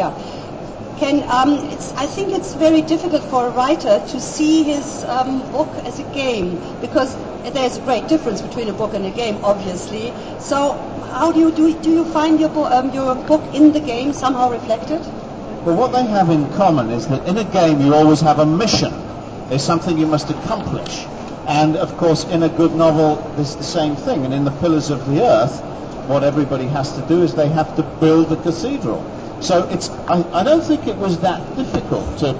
idea. Ken, um, I think it's very difficult for a writer to see his um, book as a game because there's a great difference between a book and a game, obviously. So, how do you do? Do you find your, bo- um, your book in the game somehow reflected? Well, what they have in common is that in a game you always have a mission. There's something you must accomplish. And of course, in a good novel, it's the same thing. And in The Pillars of the Earth, what everybody has to do is they have to build a cathedral. So it's, I, I don't think it was that difficult to,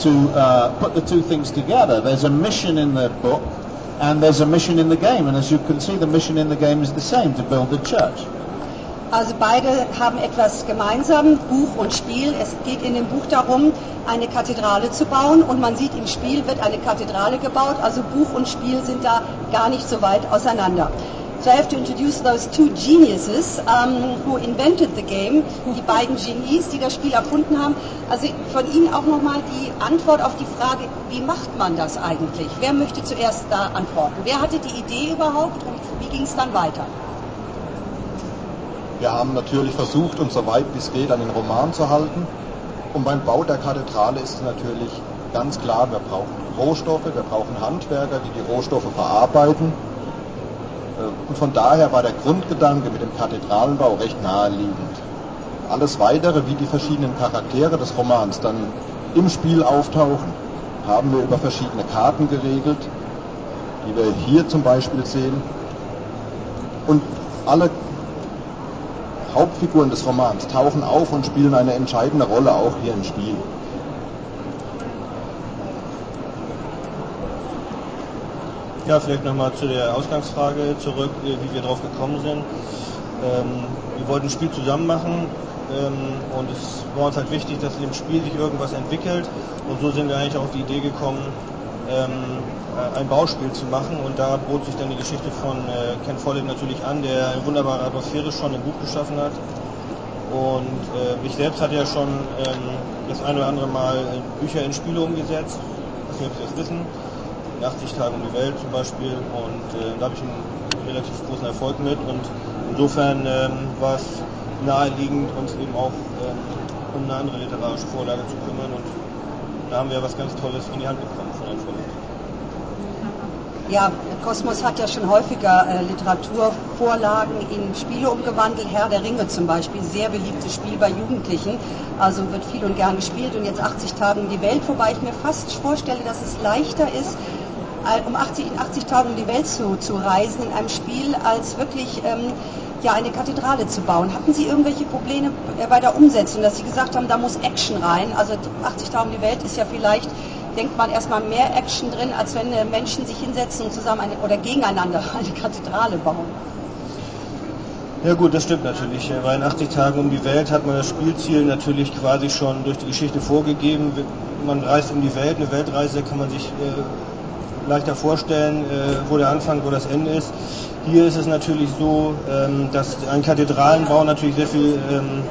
to uh, put the two things together. There's a mission in the book and there's a mission in the game. And as you can see, the mission in the game is the same, to build the church. Also beide haben etwas gemeinsam, Buch und Spiel. Es geht in dem Buch darum, eine Kathedrale zu bauen und man sieht, im Spiel wird eine Kathedrale gebaut. Also Buch und Spiel sind da gar nicht so weit auseinander. So I have to introduce those two geniuses um, who invented the game, die beiden Genies, die das Spiel erfunden haben. Also von Ihnen auch nochmal die Antwort auf die Frage, wie macht man das eigentlich? Wer möchte zuerst da antworten? Wer hatte die Idee überhaupt und wie ging es dann weiter? Wir haben natürlich versucht, uns so weit wie es geht an den Roman zu halten. Und beim Bau der Kathedrale ist es natürlich ganz klar, wir brauchen Rohstoffe, wir brauchen Handwerker, die die Rohstoffe verarbeiten. Äh, und von daher war der Grundgedanke mit dem Kathedralenbau recht naheliegend. Alles Weitere, wie die verschiedenen Charaktere des Romans dann im Spiel auftauchen, haben wir über verschiedene Karten geregelt, die wir hier zum Beispiel sehen. Und alle Hauptfiguren des Romans tauchen auf und spielen eine entscheidende Rolle auch hier im Spiel. Ja, vielleicht nochmal zu der Ausgangsfrage zurück, äh, wie wir drauf gekommen sind. Ähm, wir wollten ein Spiel zusammen machen ähm, und es war uns halt wichtig, dass im Spiel sich irgendwas entwickelt und so sind wir eigentlich auf die Idee gekommen, ähm, äh, ein Bauspiel zu machen und da bot sich dann die Geschichte von äh, Ken Follett natürlich an, der eine wunderbare Atmosphäre schon im Buch geschaffen hat. Und äh, ich selbst hatte ja schon ähm, das eine oder andere Mal Bücher in Spiele umgesetzt, was wir jetzt wissen, in 80 Tagen um die Welt zum Beispiel und äh, da habe ich einen relativ großen Erfolg mit und insofern ähm, war es naheliegend, uns eben auch ähm, um eine andere literarische Vorlage zu kümmern und da haben wir was ganz Tolles in die Hand bekommen von Herrn Follett. Ja, Kosmos hat ja schon häufiger äh, Literaturvorlagen in Spiele umgewandelt. Herr der Ringe zum Beispiel, sehr beliebtes Spiel bei Jugendlichen. Also wird viel und gern gespielt und jetzt 80 Tage um die Welt, wobei ich mir fast vorstelle, dass es leichter ist, um 80, in 80 Tagen um die Welt zu, zu reisen in einem Spiel, als wirklich ähm, ja, eine Kathedrale zu bauen. Hatten Sie irgendwelche Probleme bei der Umsetzung, dass Sie gesagt haben, da muss Action rein? Also 80 Tage um die Welt ist ja vielleicht denkt man erstmal mehr Action drin, als wenn Menschen sich hinsetzen und zusammen eine, oder gegeneinander eine Kathedrale bauen. Ja gut, das stimmt natürlich. Bei in 80 Tagen um die Welt hat man das Spielziel natürlich quasi schon durch die Geschichte vorgegeben. Man reist um die Welt, eine Weltreise kann man sich äh, leichter vorstellen, äh, wo der Anfang, wo das Ende ist. Hier ist es natürlich so, ähm, dass ein Kathedralenbau natürlich sehr viel ähm,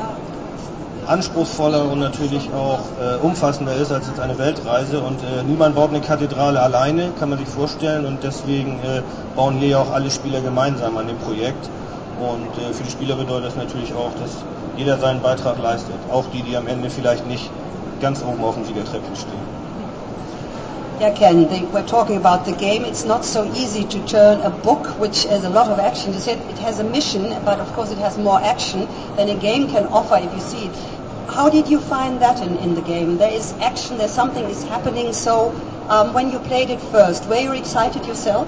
anspruchsvoller und natürlich auch äh, umfassender ist als jetzt eine Weltreise. Und äh, niemand baut eine Kathedrale alleine, kann man sich vorstellen. Und deswegen äh, bauen hier ja auch alle Spieler gemeinsam an dem Projekt. Und äh, für die Spieler bedeutet das natürlich auch, dass jeder seinen Beitrag leistet. Auch die, die am Ende vielleicht nicht ganz oben auf dem Siegertreppchen stehen. Yeah, Ken, they, we're talking about the game. It's not so easy to turn a book, which has a lot of action. You said it has a mission, but of course it has more action than a game can offer if you see it. How did you find that in, in the game? There is action, there's something is happening. So um, when you played it first, were you excited yourself?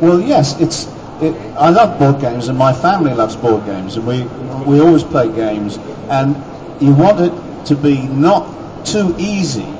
Well, yes. It's. It, I love board games, and my family loves board games, and we we always play games. And you want it to be not too easy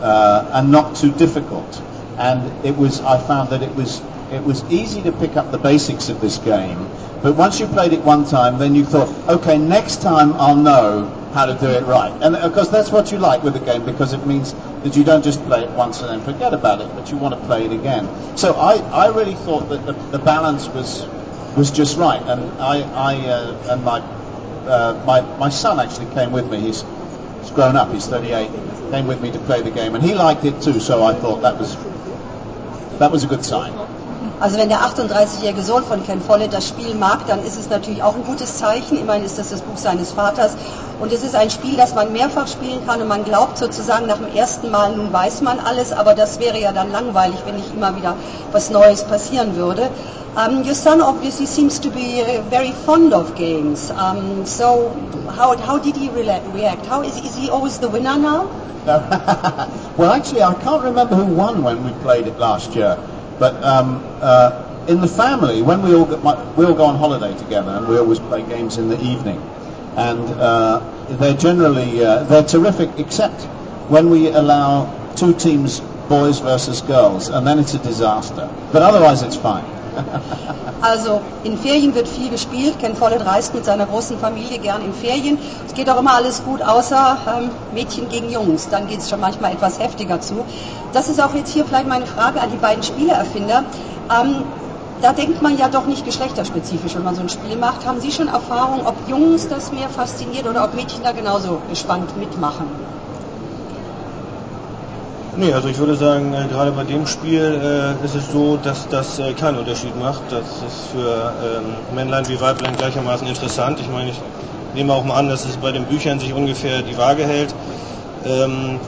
uh, and not too difficult. And it was. I found that it was it was easy to pick up the basics of this game, but once you played it one time, then you thought, okay, next time I'll know how to do it right. And of course, that's what you like with the game because it means that you don't just play it once and then forget about it, but you want to play it again. So I, I really thought that the, the balance was was just right, and I, I uh, and my, uh, my my son actually came with me. He's grown up. He's 38. Came with me to play the game, and he liked it too. So I thought that was that was a good sign. Also wenn der 38-jährige Sohn von Ken Follett das Spiel mag, dann ist es natürlich auch ein gutes Zeichen. Immerhin ist das das Buch seines Vaters. Und es ist ein Spiel, das man mehrfach spielen kann und man glaubt sozusagen nach dem ersten Mal, nun weiß man alles, aber das wäre ja dann langweilig, wenn nicht immer wieder was Neues passieren würde. Um, your son obviously seems to be uh, very fond of games. Um, so how, how did he re react? How is, is he always the winner now? well, actually, I can't remember who won when we played it last year. But um, uh, in the family, when we all, get, we all go on holiday together, and we always play games in the evening, and uh, they're generally uh, they're terrific, except when we allow two teams, boys versus girls, and then it's a disaster. But otherwise, it's fine. Also in Ferien wird viel gespielt. Ken Follett reist mit seiner großen Familie gern in Ferien. Es geht auch immer alles gut, außer ähm, Mädchen gegen Jungs. Dann geht es schon manchmal etwas heftiger zu. Das ist auch jetzt hier vielleicht meine Frage an die beiden Spieleerfinder. Ähm, da denkt man ja doch nicht geschlechterspezifisch, wenn man so ein Spiel macht. Haben Sie schon Erfahrung, ob Jungs das mehr fasziniert oder ob Mädchen da genauso gespannt mitmachen? Nee, also ich würde sagen, äh, gerade bei dem Spiel äh, ist es so, dass das äh, keinen Unterschied macht. Das ist für ähm, Männlein wie Weiblein gleichermaßen interessant. Ich meine, ich nehme auch mal an, dass es bei den Büchern sich ungefähr die Waage hält, ähm,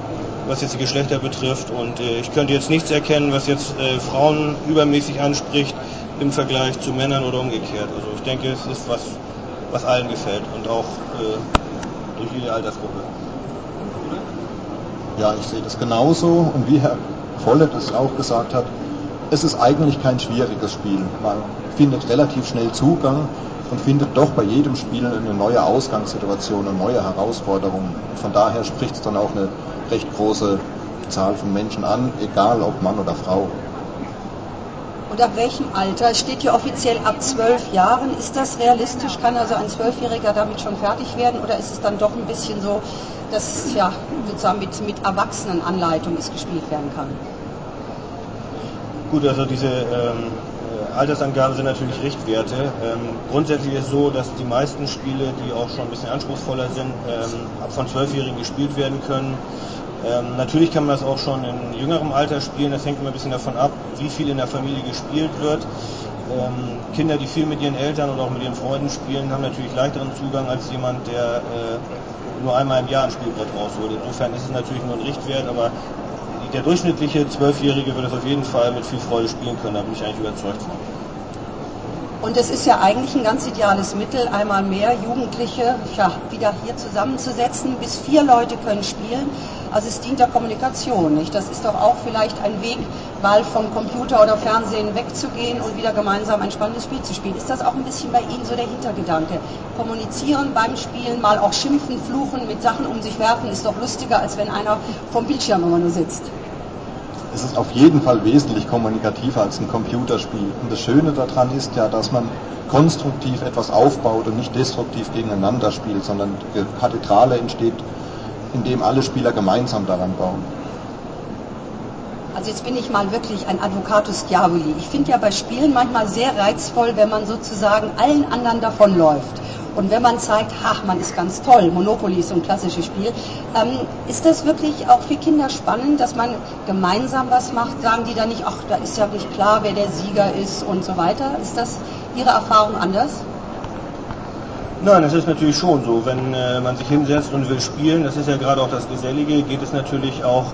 was jetzt die Geschlechter betrifft. Und äh, ich könnte jetzt nichts erkennen, was jetzt äh, Frauen übermäßig anspricht im Vergleich zu Männern oder umgekehrt. Also ich denke, es ist was, was allen gefällt und auch äh, durch jede Altersgruppe. Ja, ich sehe das genauso und wie Herr Vollert es auch gesagt hat, es ist eigentlich kein schwieriges Spiel. Man findet relativ schnell Zugang und findet doch bei jedem Spiel eine neue Ausgangssituation, eine neue Herausforderung. Von daher spricht es dann auch eine recht große Zahl von Menschen an, egal ob Mann oder Frau. Und ab welchem Alter? Es steht hier offiziell ab zwölf Jahren. Ist das realistisch? Kann also ein Zwölfjähriger damit schon fertig werden? Oder ist es dann doch ein bisschen so, dass ja, sozusagen mit, mit Erwachsenenanleitung es gespielt werden kann? Gut, also diese ähm, Altersangaben sind natürlich Richtwerte. Ähm, grundsätzlich ist es so, dass die meisten Spiele, die auch schon ein bisschen anspruchsvoller sind, ähm, ab von Zwölfjährigen gespielt werden können. Ähm, natürlich kann man das auch schon in jüngerem Alter spielen. Das hängt immer ein bisschen davon ab, wie viel in der Familie gespielt wird. Ähm, Kinder, die viel mit ihren Eltern oder auch mit ihren Freunden spielen, haben natürlich leichteren Zugang als jemand, der äh, nur einmal im Jahr ein Spielbrett rausholt. Insofern ist es natürlich nur ein Richtwert, aber der durchschnittliche Zwölfjährige wird es auf jeden Fall mit viel Freude spielen können, da bin ich eigentlich überzeugt von. Und es ist ja eigentlich ein ganz ideales Mittel, einmal mehr Jugendliche ja, wieder hier zusammenzusetzen. Bis vier Leute können spielen. Also es dient der Kommunikation. Nicht? Das ist doch auch vielleicht ein Weg, mal vom Computer oder Fernsehen wegzugehen und wieder gemeinsam ein spannendes Spiel zu spielen. Ist das auch ein bisschen bei Ihnen so der Hintergedanke? Kommunizieren beim Spielen, mal auch schimpfen, fluchen, mit Sachen um sich werfen, ist doch lustiger, als wenn einer vom Bildschirm immer nur sitzt es ist auf jeden Fall wesentlich kommunikativer als ein Computerspiel. Und das Schöne daran ist ja, dass man konstruktiv etwas aufbaut und nicht destruktiv gegeneinander spielt, sondern die Kathedrale entsteht, indem alle Spieler gemeinsam daran bauen. Also jetzt bin ich mal wirklich ein Advocatus Diaboli. Ich finde ja bei Spielen manchmal sehr reizvoll, wenn man sozusagen allen anderen davonläuft. Und wenn man zeigt, ach, man ist ganz toll, Monopoly ist so ein klassisches Spiel, ähm, ist das wirklich auch für Kinder spannend, dass man gemeinsam was macht? Sagen die da nicht, ach, da ist ja nicht klar, wer der Sieger ist und so weiter? Ist das Ihre Erfahrung anders? Nein, es ist natürlich schon so. Wenn äh, man sich hinsetzt und will spielen, das ist ja gerade auch das Gesellige, geht es natürlich auch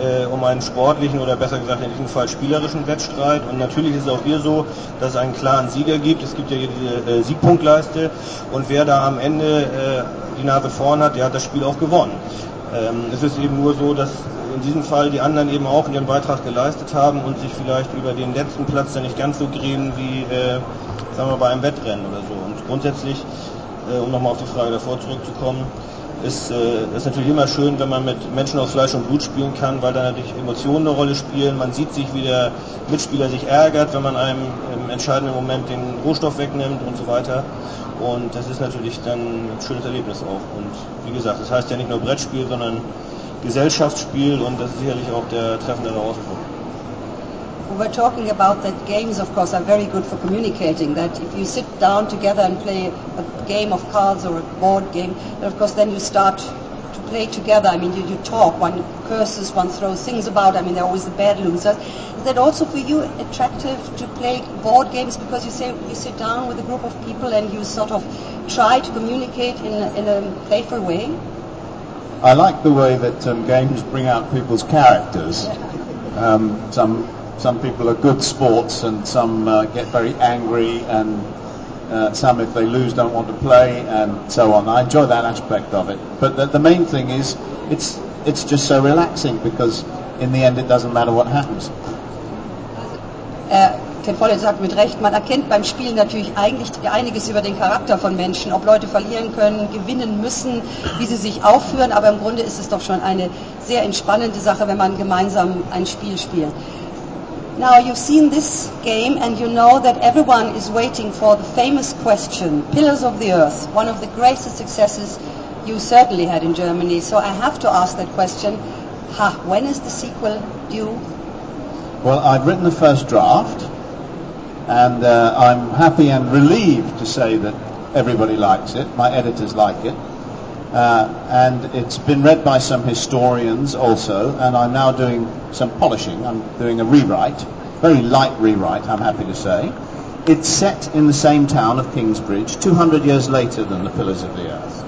äh, um einen sportlichen oder besser gesagt in diesem Fall spielerischen Wettstreit. Und natürlich ist es auch hier so, dass es einen klaren Sieger gibt. Es gibt ja hier diese äh, Siegpunktleiste und wer da am Ende äh, die Nase vorn hat, der hat das Spiel auch gewonnen. Ähm, es ist eben nur so, dass in diesem Fall die anderen eben auch ihren Beitrag geleistet haben und sich vielleicht über den letzten Platz dann nicht ganz so grämen wie äh, sagen wir bei einem Wettrennen oder so. Und grundsätzlich, äh, um nochmal auf die Frage davor zurückzukommen, ist, äh, ist natürlich immer schön, wenn man mit Menschen aus Fleisch und Blut spielen kann, weil da natürlich Emotionen eine Rolle spielen. Man sieht sich, wie der Mitspieler sich ärgert, wenn man einem im entscheidenden Moment den Rohstoff wegnimmt und so weiter. Und das ist natürlich dann ein schönes Erlebnis auch. Und wie gesagt, das heißt ja nicht nur Brettspiel, sondern Gesellschaftsspiel und das ist sicherlich auch der treffende Herausforderung. We were talking about that games, of course, are very good for communicating. That if you sit down together and play a game of cards or a board game, of course, then you start to play together. I mean, you, you talk, one curses, one throws things about. I mean, they're always the bad losers. Is that also for you attractive to play board games because you say you sit down with a group of people and you sort of try to communicate in a, in a playful way? I like the way that um, games bring out people's characters. Um, some some people are good sports, and some uh, get very angry, and uh, some, if they lose, don't want to play, and so on. I enjoy that aspect of it. But the, the main thing is, it's it's just so relaxing because in the end, it doesn't matter what happens. Äh, Ken Follett sagt mit Recht, man erkennt beim Spielen natürlich eigentlich einiges über den Charakter von Menschen, ob Leute verlieren können, gewinnen müssen, wie sie sich aufführen, aber im Grunde ist es doch schon eine sehr entspannende Sache, wenn man gemeinsam ein Spiel spielt. Now you've seen this game and you know that everyone is waiting for the famous question, Pillars of the Earth, one of the greatest successes you certainly had in Germany. So I have to ask that question, ha, when is the sequel due? Well, I've written the first draft, and uh, I'm happy and relieved to say that everybody likes it. My editors like it. Uh, and it's been read by some historians also, and I'm now doing some polishing. I'm doing a rewrite, very light rewrite, I'm happy to say. It's set in the same town of Kingsbridge, 200 years later than the Pillars of the Earth,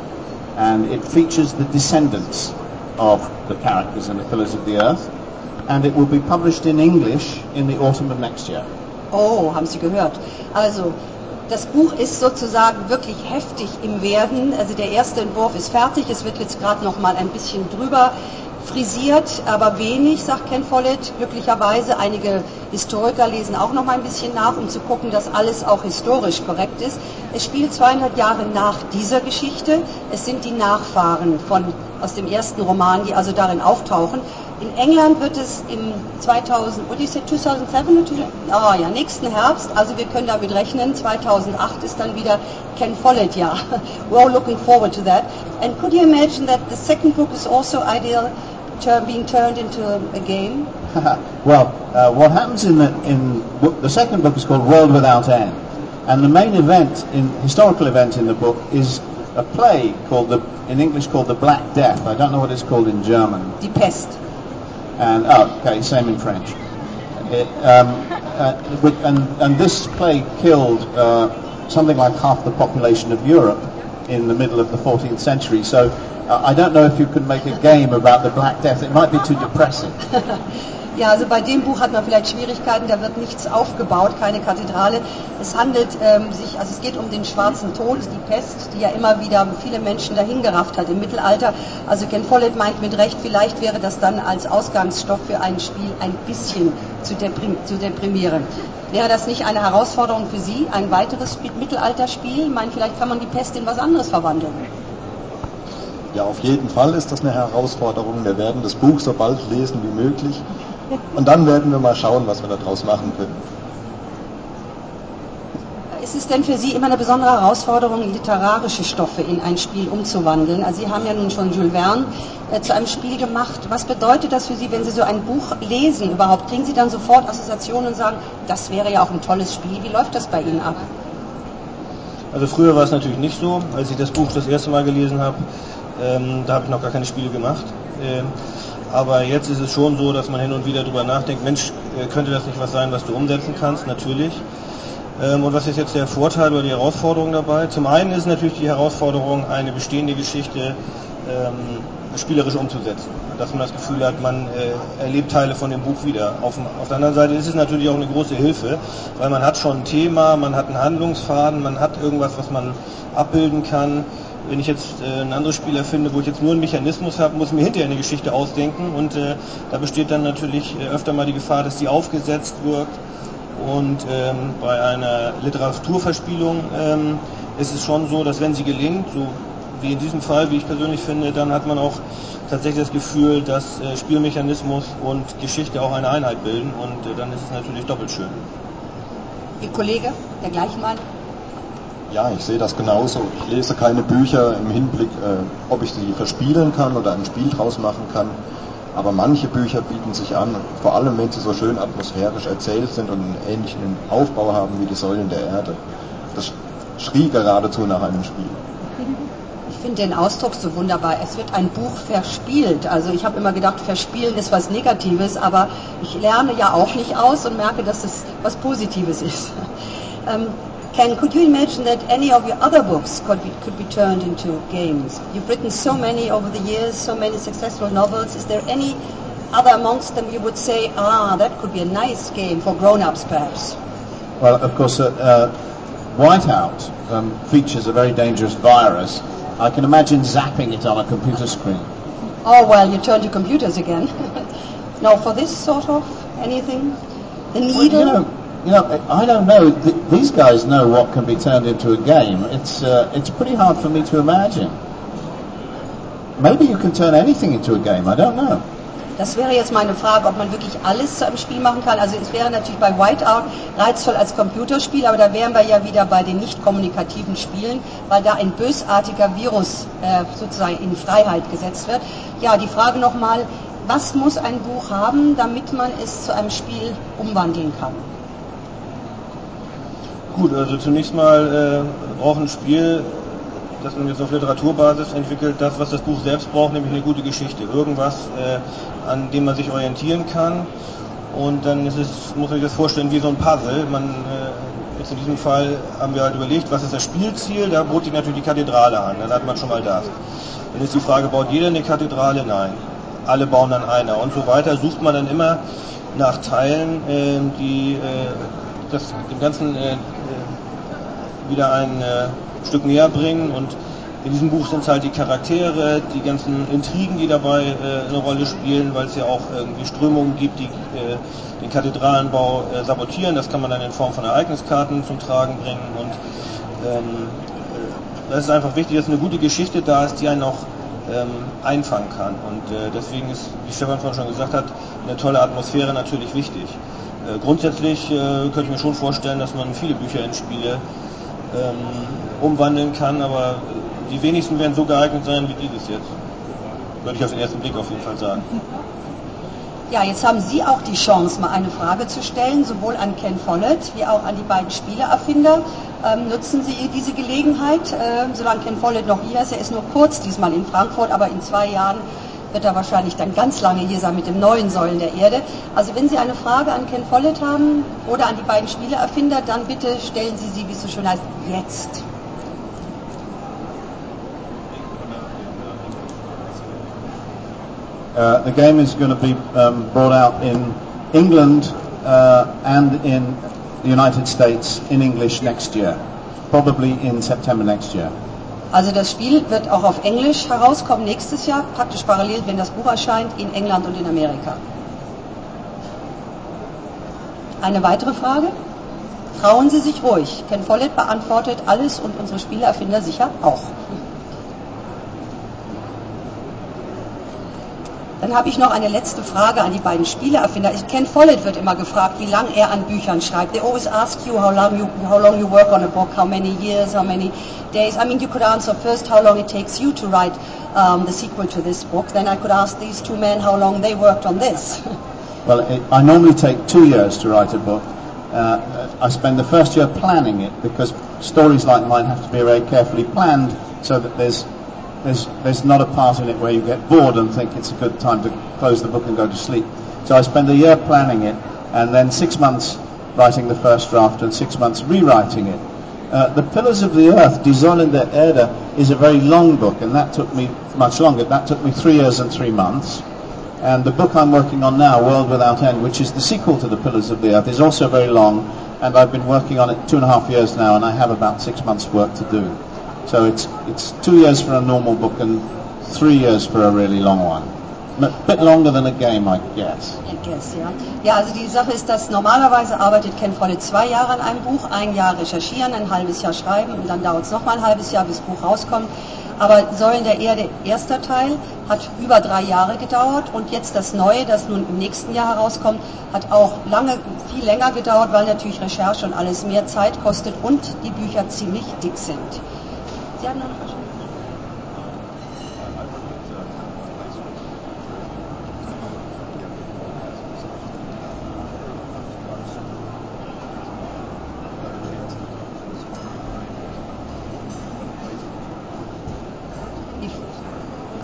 and it features the descendants of the characters in the Pillars of the Earth, and it will be published in English in the autumn of next year. Oh, haben Sie gehört. Also, das Buch ist sozusagen wirklich heftig im Werden. Also der erste Entwurf ist fertig. Es wird jetzt gerade noch mal ein bisschen drüber frisiert, aber wenig, sagt Ken Follett. Glücklicherweise einige Historiker lesen auch noch mal ein bisschen nach, um zu gucken, dass alles auch historisch korrekt ist. Es spielt 200 Jahre nach dieser Geschichte. Es sind die Nachfahren von aus dem ersten Roman, die also darin auftauchen. In England wird es im 2000, what do you say, 2007? Oh ja, nächsten Herbst. Also wir können damit rechnen. 2008 ist dann wieder Ken Follett Jahr. We're all looking forward to that. And could you imagine that the second book is also ideal turn, being turned into a game? well, uh, what happens in the, in the second book is called World Without End, and the main event, in historical event in the book, is a play called the in English called the Black Death. I don't know what it's called in German. Die Pest. And oh, okay, same in French. It, um, uh, and and this plague killed uh, something like half the population of Europe in the middle of the 14th century. So uh, I don't know if you could make a game about the Black Death. It might be too depressing. Ja, also bei dem Buch hat man vielleicht Schwierigkeiten, da wird nichts aufgebaut, keine Kathedrale. Es handelt ähm, sich, also es geht um den schwarzen Tod, die Pest, die ja immer wieder viele Menschen dahingerafft hat im Mittelalter. Also Ken Follett meint mit Recht, vielleicht wäre das dann als Ausgangsstoff für ein Spiel ein bisschen zu, deprim zu deprimieren. Wäre das nicht eine Herausforderung für Sie, ein weiteres Mittelalterspiel? Ich meine, vielleicht kann man die Pest in was anderes verwandeln. Ja, auf jeden Fall ist das eine Herausforderung. Wir werden das Buch so bald lesen wie möglich. Und dann werden wir mal schauen, was wir daraus machen können. Ist es denn für Sie immer eine besondere Herausforderung, literarische Stoffe in ein Spiel umzuwandeln? Also Sie haben ja nun schon Jules Verne äh, zu einem Spiel gemacht. Was bedeutet das für Sie, wenn Sie so ein Buch lesen überhaupt? Kriegen Sie dann sofort Assoziationen und sagen, das wäre ja auch ein tolles Spiel? Wie läuft das bei Ihnen ab? Also früher war es natürlich nicht so. Als ich das Buch das erste Mal gelesen habe, ähm, da habe ich noch gar keine Spiele gemacht. Ähm, aber jetzt ist es schon so, dass man hin und wieder darüber nachdenkt, Mensch, äh, könnte das nicht was sein, was du umsetzen kannst? Natürlich. Ähm, und was ist jetzt der Vorteil oder die Herausforderung dabei? Zum einen ist natürlich die Herausforderung, eine bestehende Geschichte ähm, spielerisch umzusetzen. Dass man das Gefühl hat, man äh, erlebt Teile von dem Buch wieder. Auf, auf, der anderen Seite ist es natürlich auch eine große Hilfe, weil man hat schon ein Thema, man hat einen Handlungsfaden, man hat irgendwas, was man abbilden kann. Wenn ich jetzt äh, ein anderes Spiel erfinde, wo ich jetzt nur einen Mechanismus habe, muss ich mir hinterher eine Geschichte ausdenken und äh, da besteht dann natürlich äh, öfter mal die Gefahr, dass die aufgesetzt wirkt und ähm, bei einer Literaturverspielung ähm, ist es schon so, dass wenn sie gelingt, so wie in diesem Fall, wie ich persönlich finde, dann hat man auch tatsächlich das Gefühl, dass äh, Spielmechanismus und Geschichte auch eine Einheit bilden und äh, dann ist es natürlich doppelt schön. Ihr Kollege, der gleichen Meinung? Ja, ich sehe das genauso. Ich lese keine Bücher im Hinblick, äh, ob ich sie verspielen kann oder ein Spiel draus machen kann. Aber manche Bücher bieten sich an, vor allem wenn sie so schön atmosphärisch erzählt sind und einen ähnlichen Aufbau haben wie die Säulen der Erde. Das schrie geradezu nach einem Spiel. Ich finde den Ausdruck so wunderbar. Es wird ein Buch verspielt. Also ich habe immer gedacht, verspielen ist was Negatives, aber ich lerne ja auch nicht aus und merke, dass es was Positives ist. um, Ken, could you imagine that any of your other books could be, could be turned into games? You've written so many over the years, so many successful novels. Is there any other amongst them you would say, ah, that could be a nice game for grown-ups perhaps? Well, of course, uh, uh, Whiteout um, features a very dangerous virus. I can imagine zapping it on a computer screen. Oh, well, you turn to computers again. now, for this sort of anything? The needle? Well, you, know, you know, I don't know. Th- these guys know what can be turned into a game. It's, uh, it's pretty hard for me to imagine. Maybe you can turn anything into a game. I don't know. Das wäre jetzt meine Frage, ob man wirklich alles zu einem Spiel machen kann. Also es wäre natürlich bei Whiteout reizvoll als Computerspiel, aber da wären wir ja wieder bei den nicht kommunikativen Spielen, weil da ein bösartiger Virus äh, sozusagen in Freiheit gesetzt wird. Ja, die Frage nochmal, was muss ein Buch haben, damit man es zu einem Spiel umwandeln kann? Gut, also zunächst mal äh, braucht ein Spiel dass man jetzt auf Literaturbasis entwickelt, das, was das Buch selbst braucht, nämlich eine gute Geschichte. Irgendwas, äh, an dem man sich orientieren kann. Und dann ist es, muss man sich das vorstellen, wie so ein Puzzle. Man, äh, jetzt in diesem Fall haben wir halt überlegt, was ist das Spielziel? Da bot sich natürlich die Kathedrale an. Dann hat man schon mal das. Dann ist die Frage, baut jeder eine Kathedrale? Nein. Alle bauen dann eine. Und so weiter sucht man dann immer nach Teilen, äh, die äh, das, dem Ganzen äh, wieder ein äh, Stück näher bringen und in diesem Buch sind es halt die Charaktere, die ganzen Intrigen, die dabei äh, eine Rolle spielen, weil es ja auch irgendwie Strömungen gibt, die äh, den Kathedralenbau äh, sabotieren. Das kann man dann in Form von Ereigniskarten zum Tragen bringen und ähm, äh, das ist einfach wichtig, dass eine gute Geschichte da ist, die einen auch ähm, einfangen kann. Und äh, deswegen ist, wie Stefan vorhin schon gesagt hat, eine tolle Atmosphäre natürlich wichtig. Äh, grundsätzlich könnte ich mir schon vorstellen, dass man viele Bücher in Spiele ähm, umwandeln kann, aber die wenigsten werden so geeignet sein wie dieses jetzt. Würde ich auf den ersten Blick auf jeden Fall sagen. Ja, jetzt haben Sie auch die Chance, mal eine Frage zu stellen, sowohl an Ken Follett wie auch an die beiden Spieleerfinder. Ähm, nutzen Sie diese Gelegenheit, äh, solange Ken Follett noch hier ist. Er ist nur kurz diesmal in Frankfurt, aber in zwei Jahren wird er wahrscheinlich dann ganz lange hier sein mit dem neuen Säulen der Erde. Also wenn Sie eine Frage an Ken Follett haben oder an die beiden Spieleerfinder, dann bitte stellen Sie sie, wie es so schön heißt, jetzt. Uh, the game is going to be um, brought out in England uh, and in the United States in English next year, probably in September next year. Also das Spiel wird auch auf Englisch herauskommen nächstes Jahr, praktisch parallel, wenn das Buch erscheint, in England und in Amerika. Eine weitere Frage? Trauen Sie sich ruhig. Ken Follett beantwortet alles und unsere Spieleerfinder sicher auch. Dann habe ich noch eine letzte Frage an die beiden Spieleerfinder. Ken Follett wird immer gefragt, wie lange er an Büchern schreibt. They always ask you how long you how long you work on a book, how many years, how many days. I mean, you could answer first how long it takes you to write um, the sequel to this book. Then I could ask these two men how long they worked on this. well, it, I normally take two years to write a book. Uh, I spend the first year planning it because stories like mine have to be very carefully planned so that there's there's, there's not a part in it where you get bored and think it's a good time to close the book and go to sleep. So I spend a year planning it and then six months writing the first draft and six months rewriting it. Uh, the Pillars of the Earth, Säulen der Erde, is a very long book and that took me much longer. That took me three years and three months. And the book I'm working on now, World Without End, which is the sequel to The Pillars of the Earth, is also very long and I've been working on it two and a half years now and I have about six months work to do. So it's, it's two years for a normal book and three years for a really long one. A bit longer than a game, I guess. I guess, ja. Ja, also die Sache ist, dass normalerweise arbeitet Ken Follett zwei Jahre an einem Buch, ein Jahr recherchieren, ein halbes Jahr schreiben und dann dauert es nochmal ein halbes Jahr, bis das Buch rauskommt. Aber Säulen der Erde, erster Teil, hat über drei Jahre gedauert und jetzt das Neue, das nun im nächsten Jahr herauskommt, hat auch lange, viel länger gedauert, weil natürlich Recherche und alles mehr Zeit kostet und die Bücher ziemlich dick sind. Sie haben noch eine Frage?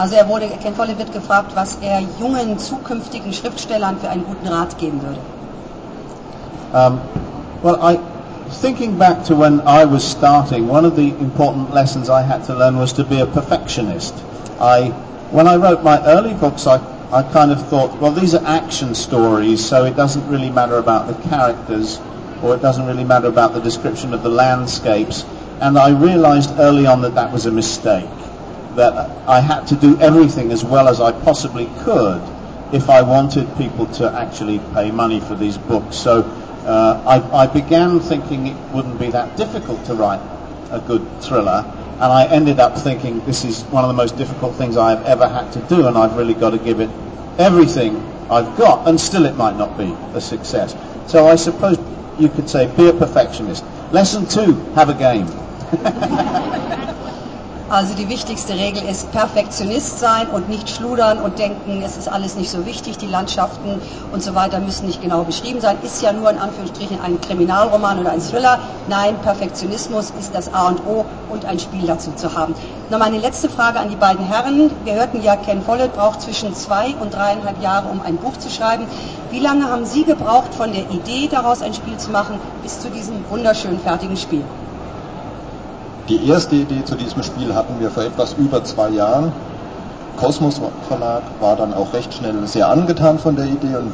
Also er wurde, Ken Follett wird gefragt, was er jungen zukünftigen Schriftstellern für einen guten Rat geben würde. Um, well, I, thinking back to when I was starting, one of the important lessons I had to learn was to be a perfectionist. I, when I wrote my early books, I, I kind of thought, well, these are action stories, so it doesn't really matter about the characters, or it doesn't really matter about the description of the landscapes. And I realized early on that that was a mistake. That I had to do everything as well as I possibly could if I wanted people to actually pay money for these books. So uh, I, I began thinking it wouldn't be that difficult to write a good thriller, and I ended up thinking this is one of the most difficult things I've ever had to do, and I've really got to give it everything I've got, and still it might not be a success. So I suppose you could say be a perfectionist. Lesson two, have a game. Also die wichtigste Regel ist Perfektionist sein und nicht schludern und denken, es ist alles nicht so wichtig, die Landschaften und so weiter müssen nicht genau beschrieben sein. Ist ja nur in Anführungsstrichen ein Kriminalroman oder ein Thriller. Nein, Perfektionismus ist das A und O und ein Spiel dazu zu haben. Noch meine letzte Frage an die beiden Herren. Wir hörten ja, Ken Follett braucht zwischen zwei und dreieinhalb Jahre, um ein Buch zu schreiben. Wie lange haben Sie gebraucht, von der Idee daraus ein Spiel zu machen, bis zu diesem wunderschönen fertigen Spiel? Die erste Idee zu diesem Spiel hatten wir vor etwas über zwei Jahren. Kosmos Verlag war dann auch recht schnell sehr angetan von der Idee und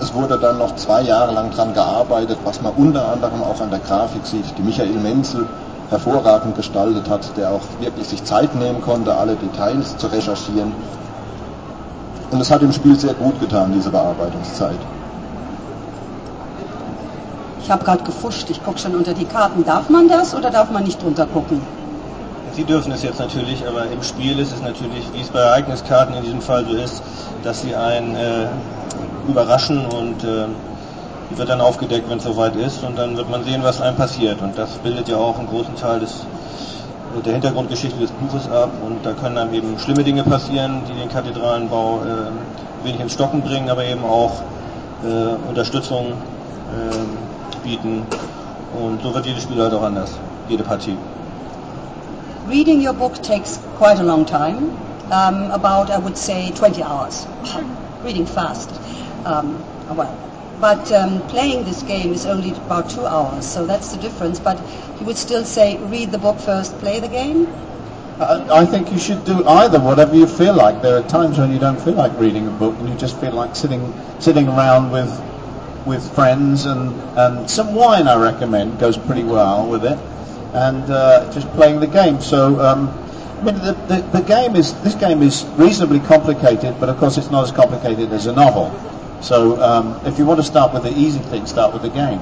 es wurde dann noch zwei Jahre lang daran gearbeitet, was man unter anderem auch an der Grafik sieht, die Michael Menzel hervorragend gestaltet hat, der auch wirklich sich Zeit nehmen konnte, alle Details zu recherchieren. Und es hat dem Spiel sehr gut getan, diese Bearbeitungszeit. Ich habe gerade gefuscht, ich gucke schon unter die Karten. Darf man das oder darf man nicht drunter gucken? Sie dürfen es jetzt natürlich, aber im Spiel ist es natürlich, wie es bei Ereigniskarten in diesem Fall so ist, dass sie einen äh, überraschen und äh, wird dann aufgedeckt, wenn es soweit ist und dann wird man sehen, was einem passiert. Und das bildet ja auch einen großen Teil des, der Hintergrundgeschichte des Buches ab und da können einem eben schlimme Dinge passieren, die den Kathedralenbau äh, wenig ins Stocken bringen, aber eben auch äh, Unterstützung bieten. Und so wird jedes Spiel halt auch anders, jede Partie. Reading your book takes quite a long time, um, about I would say 20 hours. Reading fast, um, well, but um, playing this game is only about two hours, so that's the difference. But you would still say read the book first, play the game. Uh, I think you should do either, whatever you feel like. There are times when you don't feel like reading a book and you just feel like sitting sitting around with with friends and, and some wine. I recommend goes pretty well with it, and uh, just playing the game. So. Um, I mean, the, the, the game is this game is reasonably complicated, but of course it's not as complicated as a novel. So um, if you want to start with the easy thing, start with the game.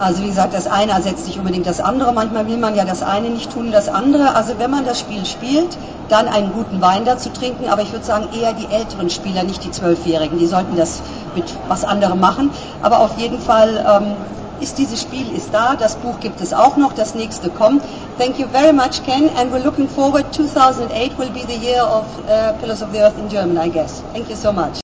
Also wie gesagt, das eine ersetzt nicht unbedingt das andere. Manchmal will man ja das eine nicht tun, das andere. Also wenn man das Spiel spielt, dann einen guten Wein dazu trinken. Aber ich würde sagen eher die älteren Spieler, nicht die Zwölfjährigen. Die sollten das mit was anderem machen. Aber auf jeden Fall ähm, ist dieses Spiel ist da. Das Buch gibt es auch noch. Das nächste kommt. Thank you very much, Ken. And we're looking forward. 2008 will be the year of uh, Pillars of the Earth in German, I guess. Thank you so much.